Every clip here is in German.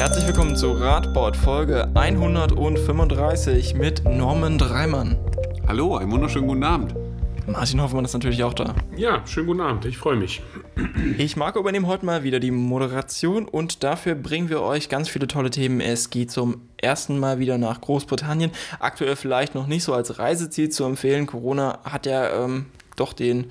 Herzlich willkommen zu Radbord Folge 135 mit Norman Dreimann. Hallo, einen wunderschönen guten Abend. Martin Hoffmann ist natürlich auch da. Ja, schönen guten Abend, ich freue mich. Ich mag übernehmen heute mal wieder die Moderation und dafür bringen wir euch ganz viele tolle Themen. Es geht zum ersten Mal wieder nach Großbritannien. Aktuell vielleicht noch nicht so als Reiseziel zu empfehlen. Corona hat ja ähm, doch den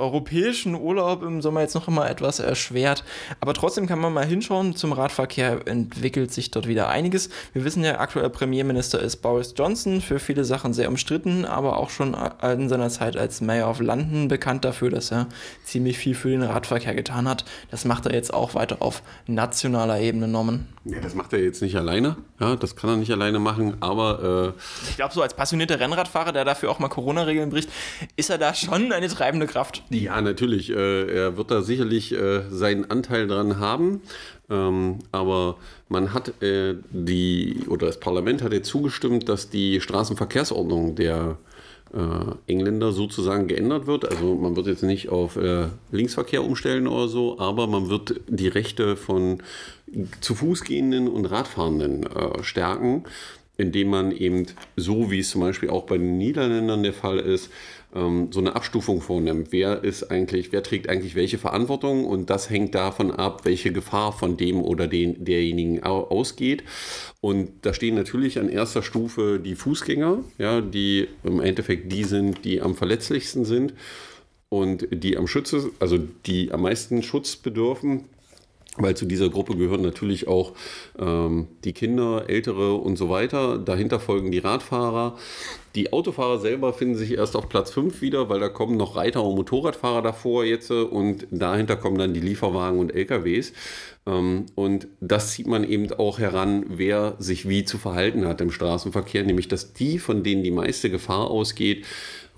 europäischen Urlaub im Sommer jetzt noch immer etwas erschwert. Aber trotzdem kann man mal hinschauen. Zum Radverkehr entwickelt sich dort wieder einiges. Wir wissen ja, aktuell Premierminister ist Boris Johnson, für viele Sachen sehr umstritten, aber auch schon in seiner Zeit als Mayor of London bekannt dafür, dass er ziemlich viel für den Radverkehr getan hat. Das macht er jetzt auch weiter auf nationaler Ebene, Norman. Ja, das macht er jetzt nicht alleine. Ja, das kann er nicht alleine machen, aber. Äh ich glaube, so als passionierter Rennradfahrer, der dafür auch mal Corona-Regeln bricht, ist er da schon eine treibende Kraft. Ja, natürlich. Äh, er wird da sicherlich äh, seinen Anteil dran haben. Ähm, aber man hat äh, die, oder das Parlament hat jetzt zugestimmt, dass die Straßenverkehrsordnung der äh, Engländer sozusagen geändert wird. Also man wird jetzt nicht auf äh, Linksverkehr umstellen oder so, aber man wird die Rechte von zu Fuß gehenden und Radfahrenden äh, stärken, indem man eben so, wie es zum Beispiel auch bei den Niederländern der Fall ist, ähm, so eine Abstufung vornimmt. Wer ist eigentlich, wer trägt eigentlich welche Verantwortung und das hängt davon ab, welche Gefahr von dem oder den, derjenigen ausgeht. Und da stehen natürlich an erster Stufe die Fußgänger, ja, die im Endeffekt die sind, die am verletzlichsten sind und die am Schütze, also die am meisten Schutz bedürfen weil zu dieser Gruppe gehören natürlich auch ähm, die Kinder, Ältere und so weiter. Dahinter folgen die Radfahrer. Die Autofahrer selber finden sich erst auf Platz 5 wieder, weil da kommen noch Reiter und Motorradfahrer davor jetzt und dahinter kommen dann die Lieferwagen und LKWs. Ähm, und das zieht man eben auch heran, wer sich wie zu verhalten hat im Straßenverkehr, nämlich dass die, von denen die meiste Gefahr ausgeht,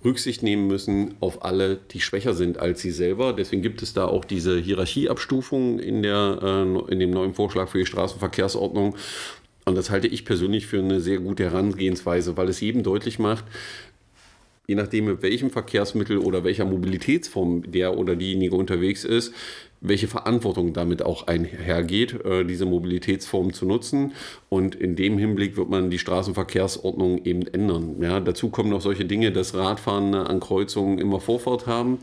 Rücksicht nehmen müssen auf alle, die schwächer sind als sie selber. Deswegen gibt es da auch diese Hierarchieabstufung in, der, äh, in dem neuen Vorschlag für die Straßenverkehrsordnung. Und das halte ich persönlich für eine sehr gute Herangehensweise, weil es jedem deutlich macht, je nachdem, mit welchem Verkehrsmittel oder welcher Mobilitätsform der oder diejenige unterwegs ist, welche Verantwortung damit auch einhergeht, äh, diese Mobilitätsform zu nutzen. Und in dem Hinblick wird man die Straßenverkehrsordnung eben ändern. Ja, dazu kommen noch solche Dinge, dass Radfahrende an Kreuzungen immer Vorfahrt haben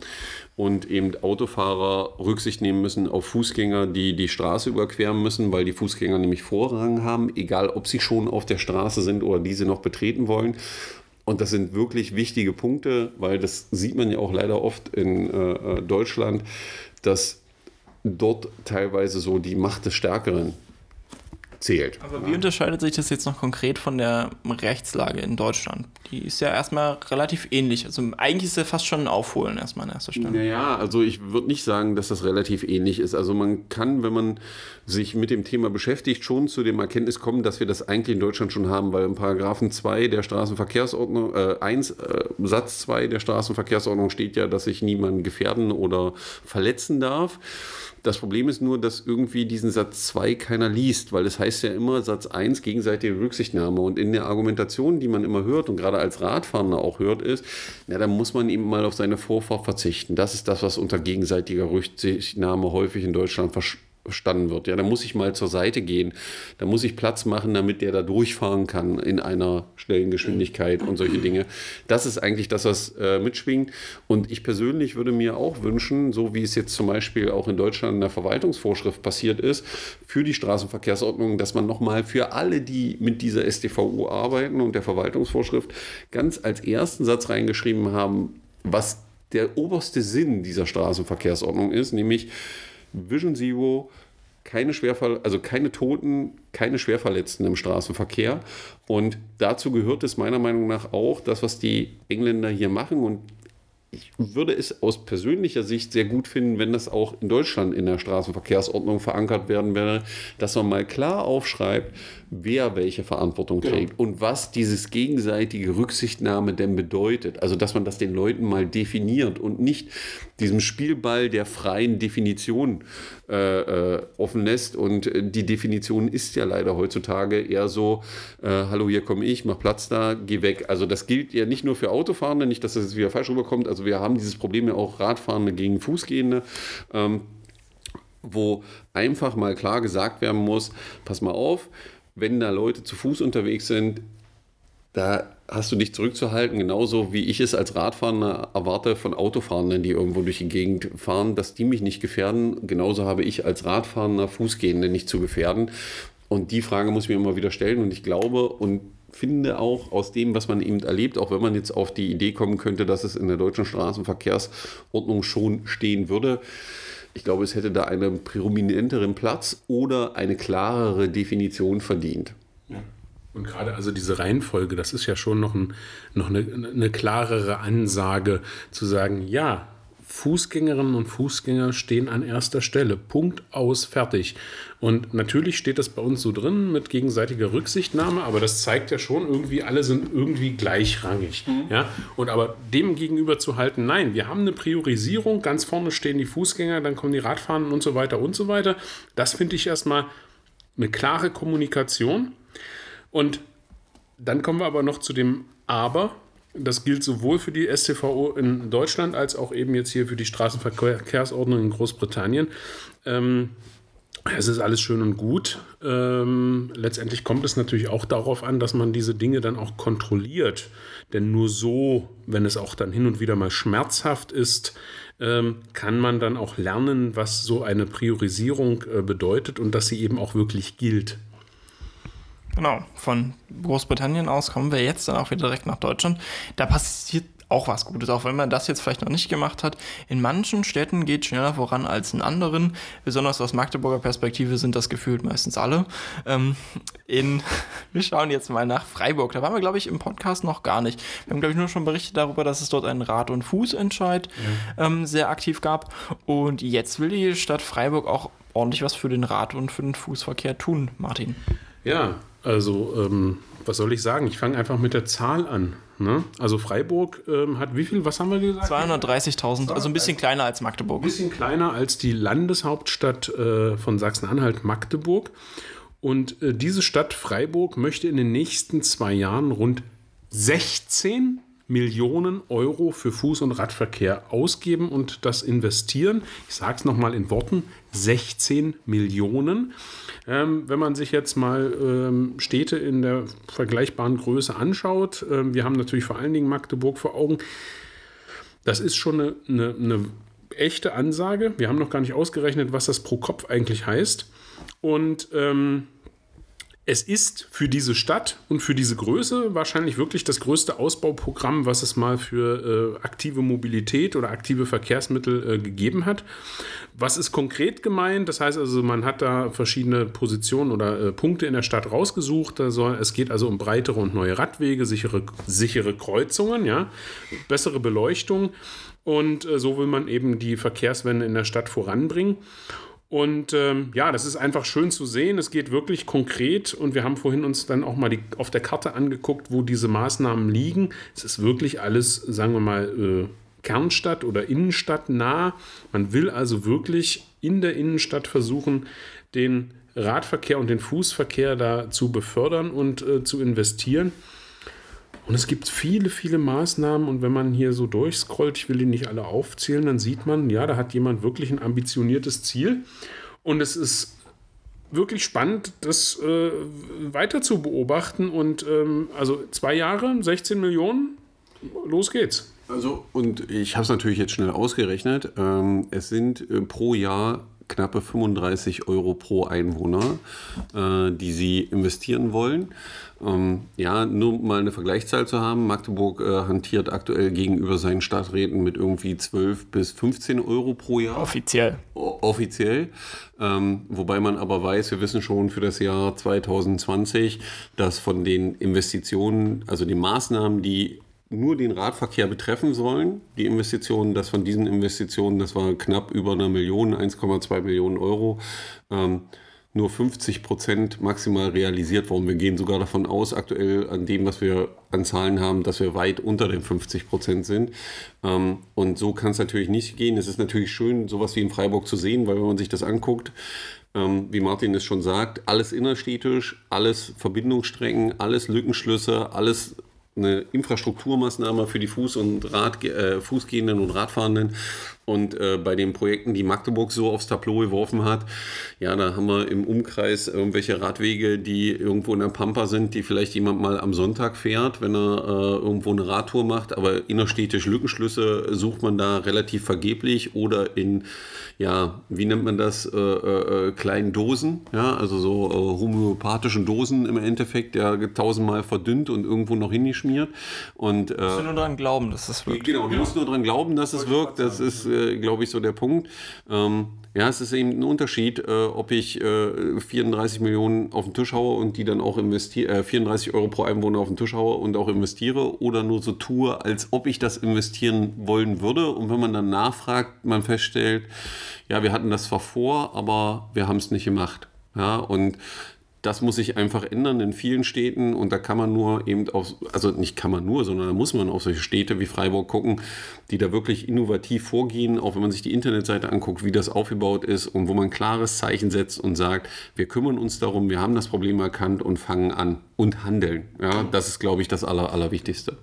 und eben Autofahrer Rücksicht nehmen müssen auf Fußgänger, die die Straße überqueren müssen, weil die Fußgänger nämlich Vorrang haben, egal ob sie schon auf der Straße sind oder diese noch betreten wollen. Und das sind wirklich wichtige Punkte, weil das sieht man ja auch leider oft in äh, äh Deutschland, dass dort teilweise so die Macht des Stärkeren zählt. Aber wie unterscheidet sich das jetzt noch konkret von der Rechtslage in Deutschland? Die ist ja erstmal relativ ähnlich. Also eigentlich ist ja fast schon ein Aufholen erstmal an erster Stelle. Naja, also ich würde nicht sagen, dass das relativ ähnlich ist. Also man kann, wenn man sich mit dem Thema beschäftigt, schon zu dem Erkenntnis kommen, dass wir das eigentlich in Deutschland schon haben, weil im Paragraphen 2 der Straßenverkehrsordnung, äh, 1, äh, Satz 2 der Straßenverkehrsordnung steht ja, dass ich niemanden gefährden oder verletzen darf. Das Problem ist nur, dass irgendwie diesen Satz 2 keiner liest, weil es heißt ja immer Satz 1 gegenseitige Rücksichtnahme. Und in der Argumentation, die man immer hört und gerade als Radfahrer auch hört, ist, na, da muss man eben mal auf seine Vorfahrt verzichten. Das ist das, was unter gegenseitiger Rücksichtnahme häufig in Deutschland verstanden verstanden wird. Ja, da muss ich mal zur Seite gehen, da muss ich Platz machen, damit der da durchfahren kann in einer schnellen Geschwindigkeit und solche Dinge. Das ist eigentlich das, was äh, mitschwingt. Und ich persönlich würde mir auch wünschen, so wie es jetzt zum Beispiel auch in Deutschland in der Verwaltungsvorschrift passiert ist, für die Straßenverkehrsordnung, dass man nochmal für alle, die mit dieser StVO arbeiten und der Verwaltungsvorschrift ganz als ersten Satz reingeschrieben haben, was der oberste Sinn dieser Straßenverkehrsordnung ist, nämlich Vision Zero, keine Schwerfall, also keine Toten, keine Schwerverletzten im Straßenverkehr. Und dazu gehört es meiner Meinung nach auch das, was die Engländer hier machen. Und ich würde es aus persönlicher Sicht sehr gut finden, wenn das auch in Deutschland in der Straßenverkehrsordnung verankert werden würde, dass man mal klar aufschreibt, wer welche Verantwortung trägt ja. und was dieses gegenseitige Rücksichtnahme denn bedeutet. Also, dass man das den Leuten mal definiert und nicht diesem Spielball der freien Definition äh, äh, offen lässt. Und äh, die Definition ist ja leider heutzutage eher so, äh, hallo, hier komme ich, mach Platz da, geh weg. Also das gilt ja nicht nur für Autofahrende, nicht, dass das jetzt wieder falsch rüberkommt. Also wir haben dieses Problem ja auch Radfahrende gegen Fußgehende. Ähm, wo einfach mal klar gesagt werden muss, pass mal auf, wenn da Leute zu Fuß unterwegs sind, da hast du dich zurückzuhalten, genauso wie ich es als Radfahrer erwarte von Autofahrenden, die irgendwo durch die Gegend fahren, dass die mich nicht gefährden. Genauso habe ich als Radfahrender Fußgehende nicht zu gefährden. Und die Frage muss ich mir immer wieder stellen. Und ich glaube und finde auch aus dem, was man eben erlebt, auch wenn man jetzt auf die Idee kommen könnte, dass es in der deutschen Straßenverkehrsordnung schon stehen würde, ich glaube, es hätte da einen prominenteren Platz oder eine klarere Definition verdient. Ja. Und gerade also diese Reihenfolge, das ist ja schon noch, ein, noch eine, eine klarere Ansage zu sagen, ja, Fußgängerinnen und Fußgänger stehen an erster Stelle. Punkt aus, fertig. Und natürlich steht das bei uns so drin mit gegenseitiger Rücksichtnahme, aber das zeigt ja schon irgendwie, alle sind irgendwie gleichrangig. Mhm. Ja? Und aber dem gegenüber zu halten, nein, wir haben eine Priorisierung, ganz vorne stehen die Fußgänger, dann kommen die Radfahrenden und so weiter und so weiter. Das finde ich erstmal eine klare Kommunikation. Und dann kommen wir aber noch zu dem Aber, das gilt sowohl für die STVO in Deutschland als auch eben jetzt hier für die Straßenverkehrsordnung in Großbritannien. Ähm, es ist alles schön und gut. Ähm, letztendlich kommt es natürlich auch darauf an, dass man diese Dinge dann auch kontrolliert. Denn nur so, wenn es auch dann hin und wieder mal schmerzhaft ist, ähm, kann man dann auch lernen, was so eine Priorisierung äh, bedeutet und dass sie eben auch wirklich gilt. Genau, von Großbritannien aus kommen wir jetzt dann auch wieder direkt nach Deutschland. Da passiert auch was Gutes, auch wenn man das jetzt vielleicht noch nicht gemacht hat. In manchen Städten geht es schneller voran als in anderen. Besonders aus Magdeburger Perspektive sind das gefühlt meistens alle. Ähm, in, wir schauen jetzt mal nach Freiburg. Da waren wir, glaube ich, im Podcast noch gar nicht. Wir haben, glaube ich, nur schon berichtet darüber, dass es dort einen Rad- und Fußentscheid ja. ähm, sehr aktiv gab. Und jetzt will die Stadt Freiburg auch ordentlich was für den Rad- und für den Fußverkehr tun, Martin. Ja, also, ähm, was soll ich sagen? Ich fange einfach mit der Zahl an. Ne? Also Freiburg ähm, hat wie viel, was haben wir gesagt? 230.000, also ein bisschen kleiner als Magdeburg. Ein bisschen kleiner als die Landeshauptstadt äh, von Sachsen-Anhalt, Magdeburg. Und äh, diese Stadt Freiburg möchte in den nächsten zwei Jahren rund 16 Millionen Euro für Fuß- und Radverkehr ausgeben und das investieren. Ich sage es nochmal in Worten, 16 Millionen. Ähm, wenn man sich jetzt mal ähm, Städte in der vergleichbaren Größe anschaut, ähm, wir haben natürlich vor allen Dingen Magdeburg vor Augen, das ist schon eine, eine, eine echte Ansage. Wir haben noch gar nicht ausgerechnet, was das pro Kopf eigentlich heißt. Und ähm, es ist für diese Stadt und für diese Größe wahrscheinlich wirklich das größte Ausbauprogramm, was es mal für äh, aktive Mobilität oder aktive Verkehrsmittel äh, gegeben hat. Was ist konkret gemeint? Das heißt also, man hat da verschiedene Positionen oder äh, Punkte in der Stadt rausgesucht. Soll, es geht also um breitere und neue Radwege, sichere, sichere Kreuzungen, ja, bessere Beleuchtung. Und äh, so will man eben die Verkehrswende in der Stadt voranbringen. Und ähm, ja, das ist einfach schön zu sehen. Es geht wirklich konkret und wir haben vorhin uns dann auch mal die, auf der Karte angeguckt, wo diese Maßnahmen liegen. Es ist wirklich alles, sagen wir mal, äh, Kernstadt oder Innenstadt nah. Man will also wirklich in der Innenstadt versuchen, den Radverkehr und den Fußverkehr da zu befördern und äh, zu investieren. Und es gibt viele, viele Maßnahmen. Und wenn man hier so durchscrollt, ich will die nicht alle aufzählen, dann sieht man, ja, da hat jemand wirklich ein ambitioniertes Ziel. Und es ist wirklich spannend, das äh, weiter zu beobachten. Und ähm, also zwei Jahre, 16 Millionen, los geht's. Also, und ich habe es natürlich jetzt schnell ausgerechnet. Ähm, es sind äh, pro Jahr knappe 35 Euro pro Einwohner, äh, die sie investieren wollen. Ähm, ja, nur mal eine Vergleichszahl zu haben. Magdeburg äh, hantiert aktuell gegenüber seinen Stadträten mit irgendwie 12 bis 15 Euro pro Jahr. Offiziell. O offiziell. Ähm, wobei man aber weiß, wir wissen schon für das Jahr 2020, dass von den Investitionen, also die Maßnahmen, die nur den Radverkehr betreffen sollen, die Investitionen, dass von diesen Investitionen, das war knapp über eine Million, 1,2 Millionen Euro, ähm, nur 50 Prozent maximal realisiert worden. Wir gehen sogar davon aus, aktuell an dem, was wir an Zahlen haben, dass wir weit unter den 50 Prozent sind. Ähm, und so kann es natürlich nicht gehen. Es ist natürlich schön, sowas wie in Freiburg zu sehen, weil wenn man sich das anguckt, ähm, wie Martin es schon sagt, alles innerstädtisch, alles Verbindungsstrecken, alles Lückenschlüsse, alles eine Infrastrukturmaßnahme für die Fuß- und Rad, äh, Fußgehenden und Radfahrenden. Und äh, bei den Projekten, die Magdeburg so aufs Tableau geworfen hat, ja, da haben wir im Umkreis irgendwelche Radwege, die irgendwo in der Pampa sind, die vielleicht jemand mal am Sonntag fährt, wenn er äh, irgendwo eine Radtour macht. Aber innerstädtisch Lückenschlüsse sucht man da relativ vergeblich oder in, ja, wie nennt man das, äh, äh, äh kleinen Dosen, ja, also so äh, homöopathischen Dosen im Endeffekt, ja, tausendmal verdünnt und irgendwo noch hingeschmiert. Und, äh, du musst nur daran glauben, dass es wirkt. Genau, du musst nur daran glauben, dass es wirkt. Das ist äh, glaube ich, so der Punkt. Ähm, ja, es ist eben ein Unterschied, äh, ob ich äh, 34 Millionen auf den Tisch haue und die dann auch investiere, äh, 34 Euro pro Einwohner auf den Tisch haue und auch investiere oder nur so tue, als ob ich das investieren wollen würde. Und wenn man dann nachfragt, man feststellt, ja, wir hatten das zwar vor, aber wir haben es nicht gemacht. Ja, und das muss sich einfach ändern in vielen Städten und da kann man nur eben auf, also nicht kann man nur, sondern da muss man auf solche Städte wie Freiburg gucken, die da wirklich innovativ vorgehen, auch wenn man sich die Internetseite anguckt, wie das aufgebaut ist und wo man ein klares Zeichen setzt und sagt, wir kümmern uns darum, wir haben das Problem erkannt und fangen an und handeln. Ja, das ist, glaube ich, das Aller, Allerwichtigste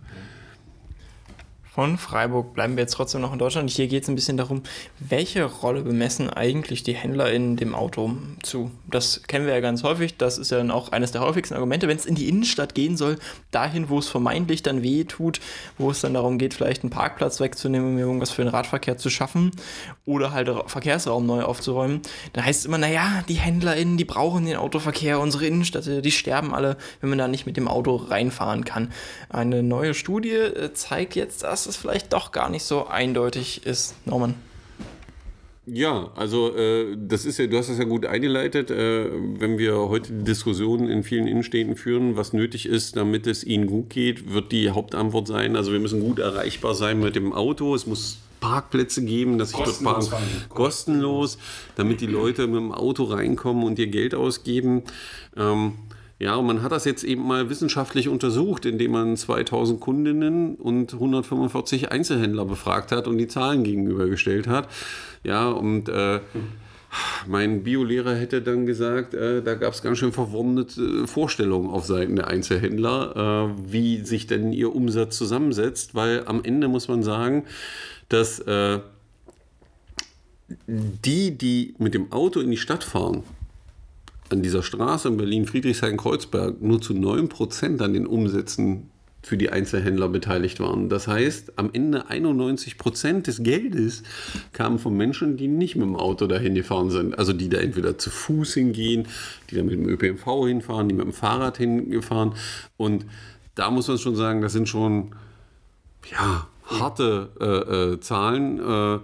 von Freiburg bleiben wir jetzt trotzdem noch in Deutschland. Hier geht es ein bisschen darum, welche Rolle bemessen eigentlich die Händler in dem Auto zu. Das kennen wir ja ganz häufig. Das ist ja dann auch eines der häufigsten Argumente, wenn es in die Innenstadt gehen soll, dahin, wo es vermeintlich dann weh tut, wo es dann darum geht, vielleicht einen Parkplatz wegzunehmen, um irgendwas für den Radverkehr zu schaffen oder halt Verkehrsraum neu aufzuräumen. Dann heißt es immer, naja, die HändlerInnen, die brauchen den Autoverkehr, unsere Innenstadt, die sterben alle, wenn man da nicht mit dem Auto reinfahren kann. Eine neue Studie äh, zeigt jetzt, dass es vielleicht doch gar nicht so eindeutig ist, Norman. Ja, also äh, das ist ja, du hast das ja gut eingeleitet, äh, wenn wir heute die Diskussion in vielen Innenstädten führen, was nötig ist, damit es ihnen gut geht, wird die Hauptantwort sein, also wir müssen gut erreichbar sein mit dem Auto, es muss Parkplätze geben, dass ich dort parken, kostenlos, damit die Leute mit dem Auto reinkommen und ihr Geld ausgeben. Ähm, ja, und man hat das jetzt eben mal wissenschaftlich untersucht, indem man 2000 Kundinnen und 145 Einzelhändler befragt hat und die Zahlen gegenübergestellt hat. Ja, und äh, mein Biolehrer hätte dann gesagt, äh, da gab es ganz schön verwundete Vorstellungen auf Seiten der Einzelhändler, äh, wie sich denn ihr Umsatz zusammensetzt, weil am Ende muss man sagen, dass äh, die, die mit dem Auto in die Stadt fahren, an dieser Straße in Berlin-Friedrichshain-Kreuzberg nur zu 9% an den Umsätzen für die Einzelhändler beteiligt waren. Das heißt, am Ende 91% des Geldes kamen von Menschen, die nicht mit dem Auto dahin gefahren sind. Also die da entweder zu Fuß hingehen, die da mit dem ÖPNV hinfahren, die mit dem Fahrrad hingefahren. Und da muss man schon sagen, das sind schon ja, harte äh, äh, Zahlen. Äh,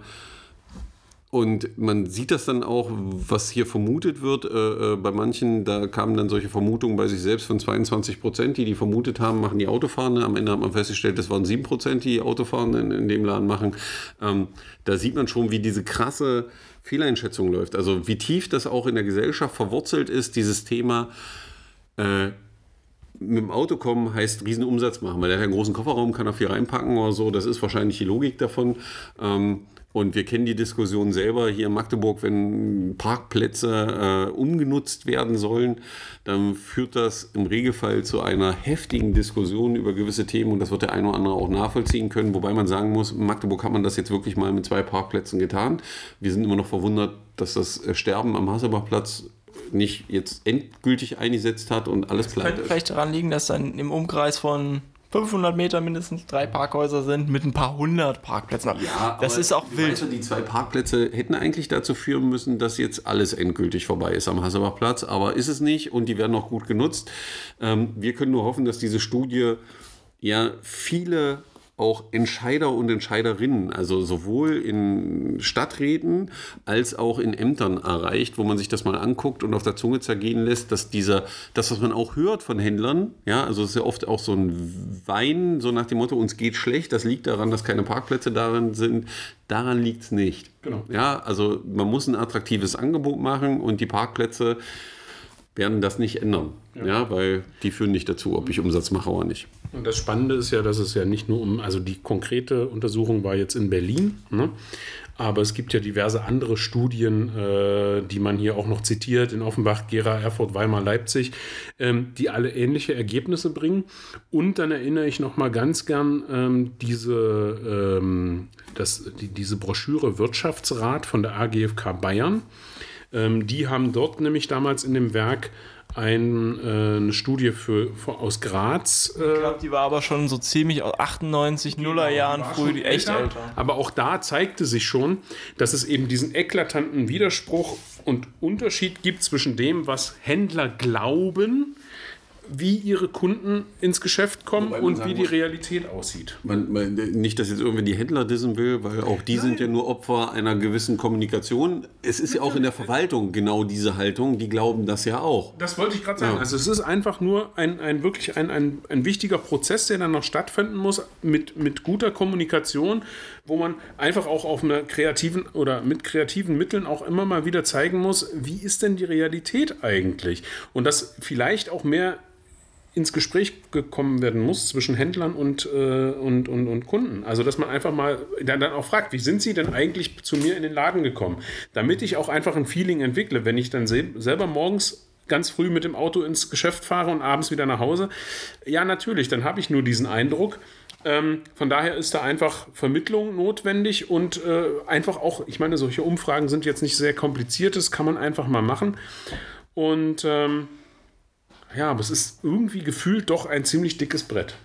und man sieht das dann auch, was hier vermutet wird. Äh, äh, bei manchen, da kamen dann solche Vermutungen bei sich selbst von 22 Prozent, die die vermutet haben, machen die Autofahrende. Am Ende hat man festgestellt, das waren 7 Prozent, die Autofahrenden in, in dem Laden machen. Ähm, da sieht man schon, wie diese krasse Fehleinschätzung läuft. Also wie tief das auch in der Gesellschaft verwurzelt ist, dieses Thema. Äh, mit dem Auto kommen heißt riesen Umsatz machen, weil er hat einen großen Kofferraum, kann er viel reinpacken oder so. Das ist wahrscheinlich die Logik davon. Ähm, und wir kennen die Diskussion selber hier in Magdeburg, wenn Parkplätze äh, umgenutzt werden sollen, dann führt das im Regelfall zu einer heftigen Diskussion über gewisse Themen und das wird der eine oder andere auch nachvollziehen können. Wobei man sagen muss, in Magdeburg hat man das jetzt wirklich mal mit zwei Parkplätzen getan. Wir sind immer noch verwundert, dass das Sterben am Hasselbachplatz nicht jetzt endgültig eingesetzt hat und alles pleite ist. Könnte vielleicht daran liegen, dass dann im Umkreis von 500 Meter mindestens drei Parkhäuser sind mit ein paar hundert Parkplätzen. Ja, das ist auch wild. Weißt du, die zwei Parkplätze hätten eigentlich dazu führen müssen, dass jetzt alles endgültig vorbei ist am Hasselbachplatz, aber ist es nicht und die werden auch gut genutzt. Ähm, wir können nur hoffen, dass diese Studie ja viele auch Entscheider und Entscheiderinnen, also sowohl in Stadträten als auch in Ämtern erreicht, wo man sich das mal anguckt und auf der Zunge zergehen lässt, dass dieser, das, was man auch hört von Händlern, ja, also es ist ja oft auch so ein Wein, so nach dem Motto, uns geht schlecht, das liegt daran, dass keine Parkplätze darin sind, daran liegt es nicht. Genau. Ja, also man muss ein attraktives Angebot machen und die Parkplätze werden das nicht ändern. Ja. ja. weil die führen nicht dazu, ob ich Umsatz mache oder nicht. Und das Spannende ist ja, dass es ja nicht nur um, also die konkrete Untersuchung war jetzt in Berlin, ne? Aber es gibt ja diverse andere Studien, äh, die man hier auch noch zitiert, in Offenbach, Gera, Erfurt, Weimar, Leipzig, ähm, die alle ähnliche Ergebnisse bringen. Und dann erinnere ich noch mal ganz gern ähm, diese, ähm, das, die, diese Broschüre Wirtschaftsrat von der AGFK Bayern. Ähm, die haben dort nämlich damals in dem Werk ein, äh, eine Studie für, für, aus Graz. Äh, ich glaube, die war aber schon so ziemlich aus 98, Nuller Jahren früh, die echt älter. älter. Aber auch da zeigte sich schon, dass es eben diesen eklatanten Widerspruch und Unterschied gibt zwischen dem, was Händler glauben, wie ihre Kunden ins Geschäft kommen und wie die Realität aussieht. Man, man, nicht, dass jetzt irgendwie die Händler dissen will, weil auch die Nein. sind ja nur Opfer einer gewissen Kommunikation. Es ist ja auch in der Verwaltung genau diese Haltung, die glauben das ja auch. Das wollte ich gerade sagen. Ja. Also es ist einfach nur ein, ein wirklich ein, ein, ein wichtiger Prozess, der dann noch stattfinden muss mit, mit guter Kommunikation, wo man einfach auch auf einer kreativen oder mit kreativen Mitteln auch immer mal wieder zeigen muss, wie ist denn die Realität eigentlich? Und das vielleicht auch mehr ins Gespräch gekommen werden muss zwischen Händlern und, äh, und, und, und Kunden. Also, dass man einfach mal dann, dann auch fragt, wie sind sie denn eigentlich zu mir in den Laden gekommen? Damit ich auch einfach ein Feeling entwickle, wenn ich dann sel selber morgens ganz früh mit dem Auto ins Geschäft fahre und abends wieder nach Hause. Ja, natürlich, dann habe ich nur diesen Eindruck. Ähm, von daher ist da einfach Vermittlung notwendig und äh, einfach auch, ich meine, solche Umfragen sind jetzt nicht sehr kompliziert, das kann man einfach mal machen. Und ähm, ja, aber es ist irgendwie gefühlt doch ein ziemlich dickes Brett.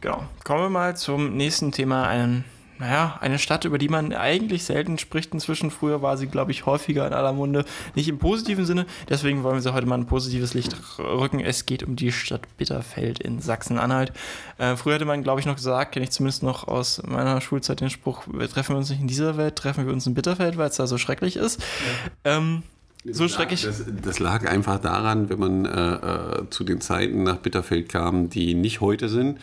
Genau. Kommen wir mal zum nächsten Thema. Einen, naja, eine Stadt, über die man eigentlich selten spricht inzwischen. Früher war sie, glaube ich, häufiger in aller Munde. Nicht im positiven Sinne. Deswegen wollen wir sie heute mal ein positives Licht rücken. Es geht um die Stadt Bitterfeld in Sachsen-Anhalt. Äh, früher hätte man, glaube ich, noch gesagt, kenne ich zumindest noch aus meiner Schulzeit den Spruch, wir treffen uns nicht in dieser Welt, treffen wir uns in Bitterfeld, weil es da so schrecklich ist. Ja. Ähm, so das schrecklich. Das, das, lag einfach daran, wenn man äh, äh, zu den Zeiten nach Bitterfeld kam, die nicht heute sind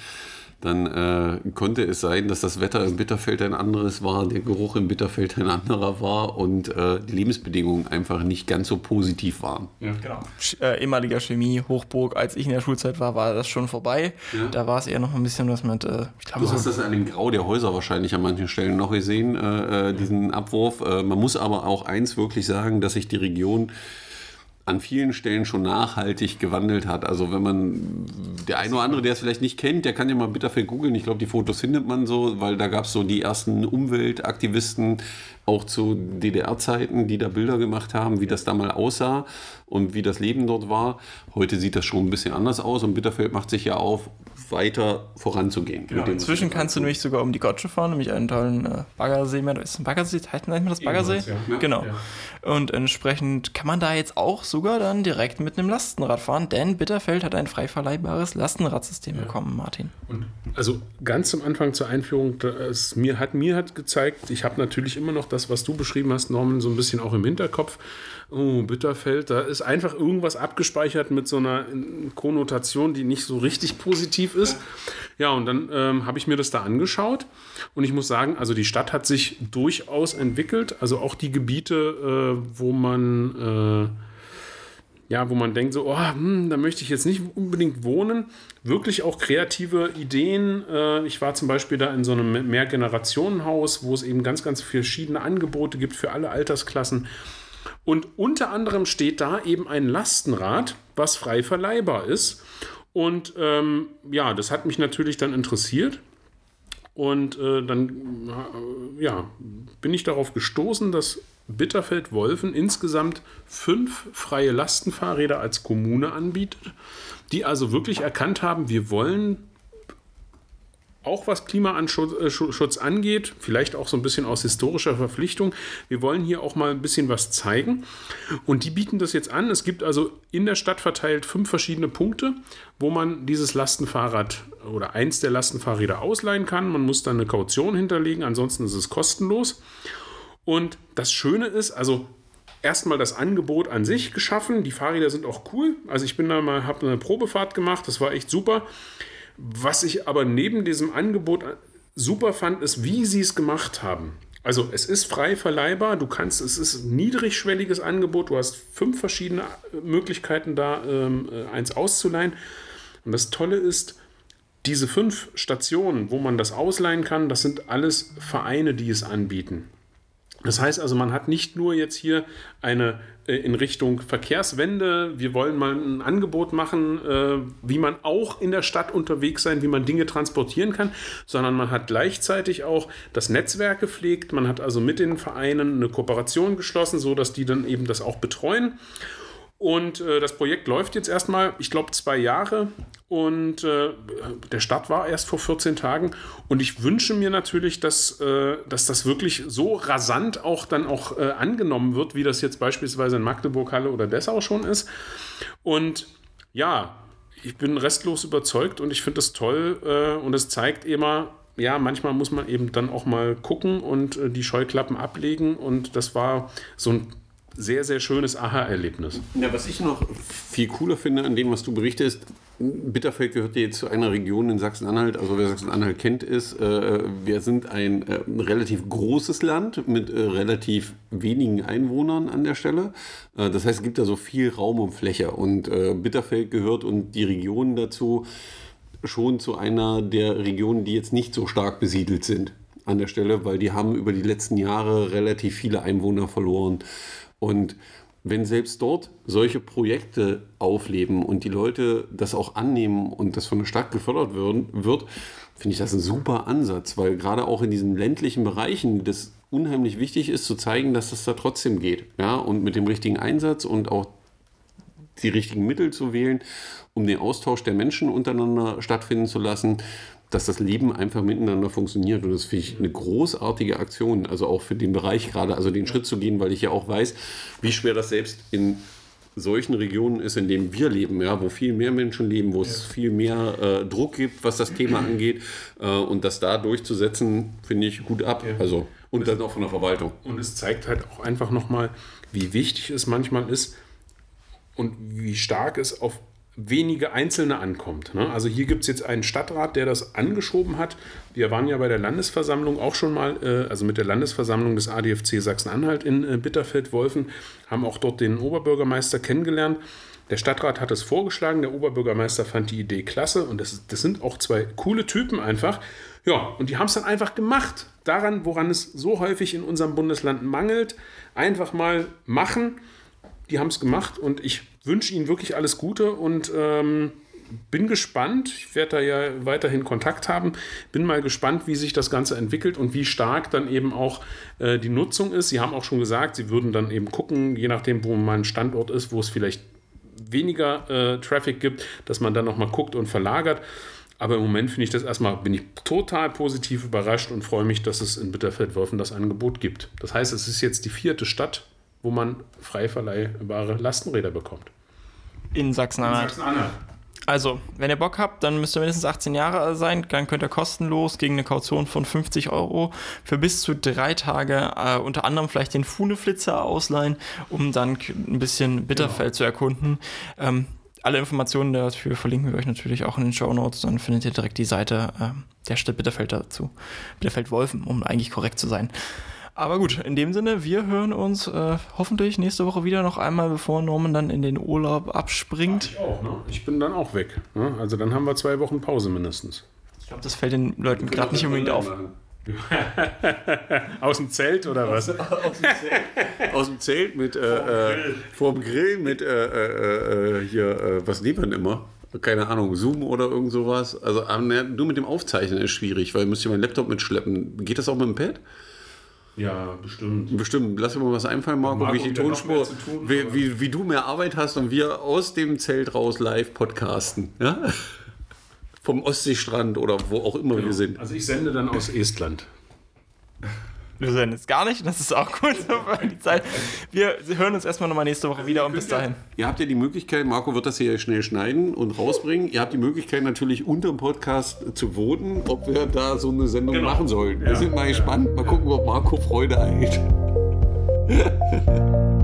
dann äh, konnte es sein, dass das Wetter im Bitterfeld ein anderes war, der Geruch im Bitterfeld ein anderer war und äh, die Lebensbedingungen einfach nicht ganz so positiv waren. Ja. Genau. Äh, ehemaliger Chemie, Hochburg, als ich in der Schulzeit war, war das schon vorbei. Ja. Da war es eher noch ein bisschen was mit. Äh, ich glaub, du hast das an dem Grau der Häuser wahrscheinlich an manchen Stellen noch gesehen, äh, äh, diesen Abwurf. man muss aber auch eins wirklich sagen, dass sich die Region an vielen Stellen schon nachhaltig gewandelt hat. Also wenn man, der eine oder andere, der es vielleicht nicht kennt, der kann ja mal Bitterfeld googeln. Ich glaube, die Fotos findet man so, weil da gab es so die ersten Umweltaktivisten, auch zu DDR-Zeiten, die da Bilder gemacht haben, wie das da mal aussah und wie das Leben dort war. Heute sieht das schon ein bisschen anders aus und Bitterfeld macht sich ja auf, weiter voranzugehen. Genau. Inzwischen kannst du nämlich sogar um die Gotsche fahren, nämlich einen tollen äh, Baggersee mehr. Ist ein Baggersee? Heißt man das Baggersee? Ja. Genau. Ja. Und entsprechend kann man da jetzt auch sogar dann direkt mit einem Lastenrad fahren, denn Bitterfeld hat ein frei verleihbares Lastenradsystem ja. bekommen, Martin. Und also ganz zum Anfang zur Einführung, das mir hat mir hat gezeigt, ich habe natürlich immer noch das, was du beschrieben hast, Norman, so ein bisschen auch im Hinterkopf oh, Bitterfeld, da ist einfach irgendwas abgespeichert mit so einer Konnotation, die nicht so richtig positiv ist. Ja, und dann ähm, habe ich mir das da angeschaut und ich muss sagen, also die Stadt hat sich durchaus entwickelt, also auch die Gebiete, äh, wo man... Äh, ja, wo man denkt so, oh, hm, da möchte ich jetzt nicht unbedingt wohnen. Wirklich auch kreative Ideen. Äh, ich war zum Beispiel da in so einem Mehrgenerationenhaus, wo es eben ganz, ganz verschiedene Angebote gibt für alle Altersklassen. Und unter anderem steht da eben ein Lastenrad, was frei verleihbar ist. Und ähm, ja, das hat mich natürlich dann interessiert. Und äh, dann äh, ja, bin ich darauf gestoßen, dass Bitterfeld-Wolfen insgesamt fünf freie Lastenfahrräder als Kommune anbietet, die also wirklich erkannt haben, wir wollen auch was Klimaschutz äh, angeht, vielleicht auch so ein bisschen aus historischer Verpflichtung. Wir wollen hier auch mal ein bisschen was zeigen. Und die bieten das jetzt an. Es gibt also in der Stadt verteilt fünf verschiedene Punkte, wo man dieses Lastenfahrrad oder eins der Lastenfahrräder ausleihen kann. Man muss dann eine Kaution hinterlegen, ansonsten ist es kostenlos. Und das Schöne ist, also erstmal das Angebot an sich geschaffen. Die Fahrräder sind auch cool. Also ich bin da mal, habe eine Probefahrt gemacht, das war echt super. Was ich aber neben diesem Angebot super fand, ist, wie sie es gemacht haben. Also es ist frei verleihbar, du kannst, es ist ein niedrigschwelliges Angebot, du hast fünf verschiedene Möglichkeiten da, ähm, äh, eins auszuleihen. Und das Tolle ist, diese fünf Stationen, wo man das ausleihen kann, das sind alles Vereine, die es anbieten. Das heißt also, man hat nicht nur jetzt hier eine äh, in Richtung Verkehrswende, wir wollen mal ein Angebot machen, äh, wie man auch in der Stadt unterwegs sein, wie man Dinge transportieren kann, sondern man hat gleichzeitig auch das Netzwerk gepflegt, man hat also mit den Vereinen eine Kooperation geschlossen, so dass die dann eben das auch betreuen. Und äh, das Projekt läuft jetzt erstmal, ich glaube, zwei Jahre. Und äh, der Start war erst vor 14 Tagen. Und ich wünsche mir natürlich, dass, äh, dass das wirklich so rasant auch dann auch äh, angenommen wird, wie das jetzt beispielsweise in Magdeburg, Halle oder Dessau schon ist. Und ja, ich bin restlos überzeugt und ich finde das toll. Äh, und es zeigt immer, ja, manchmal muss man eben dann auch mal gucken und äh, die Scheuklappen ablegen. Und das war so ein sehr, sehr schönes Aha-Erlebnis. Ja, was ich noch viel cooler finde an dem, was du berichtest, Bitterfeld gehört jetzt zu einer Region in Sachsen-Anhalt. Also wer Sachsen-Anhalt kennt, ist, äh, wir sind ein äh, relativ großes Land mit äh, relativ wenigen Einwohnern an der Stelle. Äh, das heißt, es gibt da so viel Raum und Fläche. Und äh, Bitterfeld gehört und die Region dazu schon zu einer der Regionen, die jetzt nicht so stark besiedelt sind an der Stelle, weil die haben über die letzten Jahre relativ viele Einwohner verloren. Und wenn selbst dort solche Projekte aufleben und die Leute das auch annehmen und das von der Stadt gefördert wird, wird finde ich das ein super Ansatz, weil gerade auch in diesen ländlichen Bereichen das unheimlich wichtig ist, zu zeigen, dass das da trotzdem geht. Ja, und mit dem richtigen Einsatz und auch die richtigen Mittel zu wählen, um den Austausch der Menschen untereinander stattfinden zu lassen, dass das Leben einfach miteinander funktioniert. Und das finde ich eine großartige Aktion, also auch für den Bereich gerade, also den Schritt zu gehen, weil ich ja auch weiß, wie schwer das selbst in solchen Regionen ist, in denen wir leben, ja, wo viel mehr Menschen leben, wo es viel mehr äh, Druck gibt, was das Thema angeht. Äh, und das da durchzusetzen, finde ich gut ab. Ja. Also, und dann auch von der Verwaltung. Und es zeigt halt auch einfach nochmal, wie wichtig es manchmal ist und wie stark es auf wenige Einzelne ankommt. Ne? Also hier gibt es jetzt einen Stadtrat, der das angeschoben hat. Wir waren ja bei der Landesversammlung auch schon mal, äh, also mit der Landesversammlung des ADFC Sachsen-Anhalt in äh, Bitterfeld-Wolfen, haben auch dort den Oberbürgermeister kennengelernt. Der Stadtrat hat es vorgeschlagen, der Oberbürgermeister fand die Idee klasse und das, das sind auch zwei coole Typen einfach. Ja, und die haben es dann einfach gemacht. Daran, woran es so häufig in unserem Bundesland mangelt, einfach mal machen. Die haben es gemacht und ich wünsche Ihnen wirklich alles Gute und ähm, bin gespannt. Ich werde da ja weiterhin Kontakt haben. Bin mal gespannt, wie sich das Ganze entwickelt und wie stark dann eben auch äh, die Nutzung ist. Sie haben auch schon gesagt, Sie würden dann eben gucken, je nachdem, wo mein Standort ist, wo es vielleicht weniger äh, Traffic gibt, dass man dann nochmal guckt und verlagert. Aber im Moment finde ich das erstmal, bin ich total positiv überrascht und freue mich, dass es in Bitterfeld-Wolfen das Angebot gibt. Das heißt, es ist jetzt die vierte Stadt, wo man frei verleihbare Lastenräder bekommt. In Sachsen-Anhalt. Sachsen also, wenn ihr Bock habt, dann müsst ihr mindestens 18 Jahre sein. Dann könnt ihr kostenlos gegen eine Kaution von 50 Euro für bis zu drei Tage äh, unter anderem vielleicht den Funeflitzer ausleihen, um dann ein bisschen Bitterfeld genau. zu erkunden. Ähm, alle Informationen dafür verlinken wir euch natürlich auch in den Show Notes. Dann findet ihr direkt die Seite äh, der Stadt Bitterfeld dazu. Bitterfeld-Wolfen, um eigentlich korrekt zu sein. Aber gut, in dem Sinne, wir hören uns äh, hoffentlich nächste Woche wieder noch einmal, bevor Norman dann in den Urlaub abspringt. Ich auch, ne? Ich bin dann auch weg. Ne? Also dann haben wir zwei Wochen Pause mindestens. Ich glaube, das fällt den Leuten gerade nicht unbedingt auf. Aus dem Zelt oder was? Aus, aus, dem, Zelt, aus dem Zelt mit äh, äh, vorm Grill mit äh, äh, äh hier, äh, was nehmen wir immer? Keine Ahnung, Zoom oder irgend sowas. Also nur mit dem Aufzeichnen ist schwierig, weil müsst ihr meinen Laptop mitschleppen. Geht das auch mit dem Pad? Ja, bestimmt. Bestimmt. Lass mir mal was einfallen, Marco, Marco wie ich die Tonspur, tun, wie, wie, wie, du mehr Arbeit hast und wir aus dem Zelt raus live podcasten. Ja? Vom Ostseestrand oder wo auch immer genau. wir sind. Also ich sende dann aus Estland. Wir sehen es gar nicht, das ist auch gut für die Zeit. Wir hören uns erstmal nochmal nächste Woche wieder und bis dahin. Ihr habt ja die Möglichkeit, Marco wird das hier schnell schneiden und rausbringen. Ihr habt die Möglichkeit natürlich unter dem Podcast zu voten, ob wir da so eine Sendung genau. machen sollen. Wir ja, sind mal gespannt, mal gucken, ob Marco Freude erhält.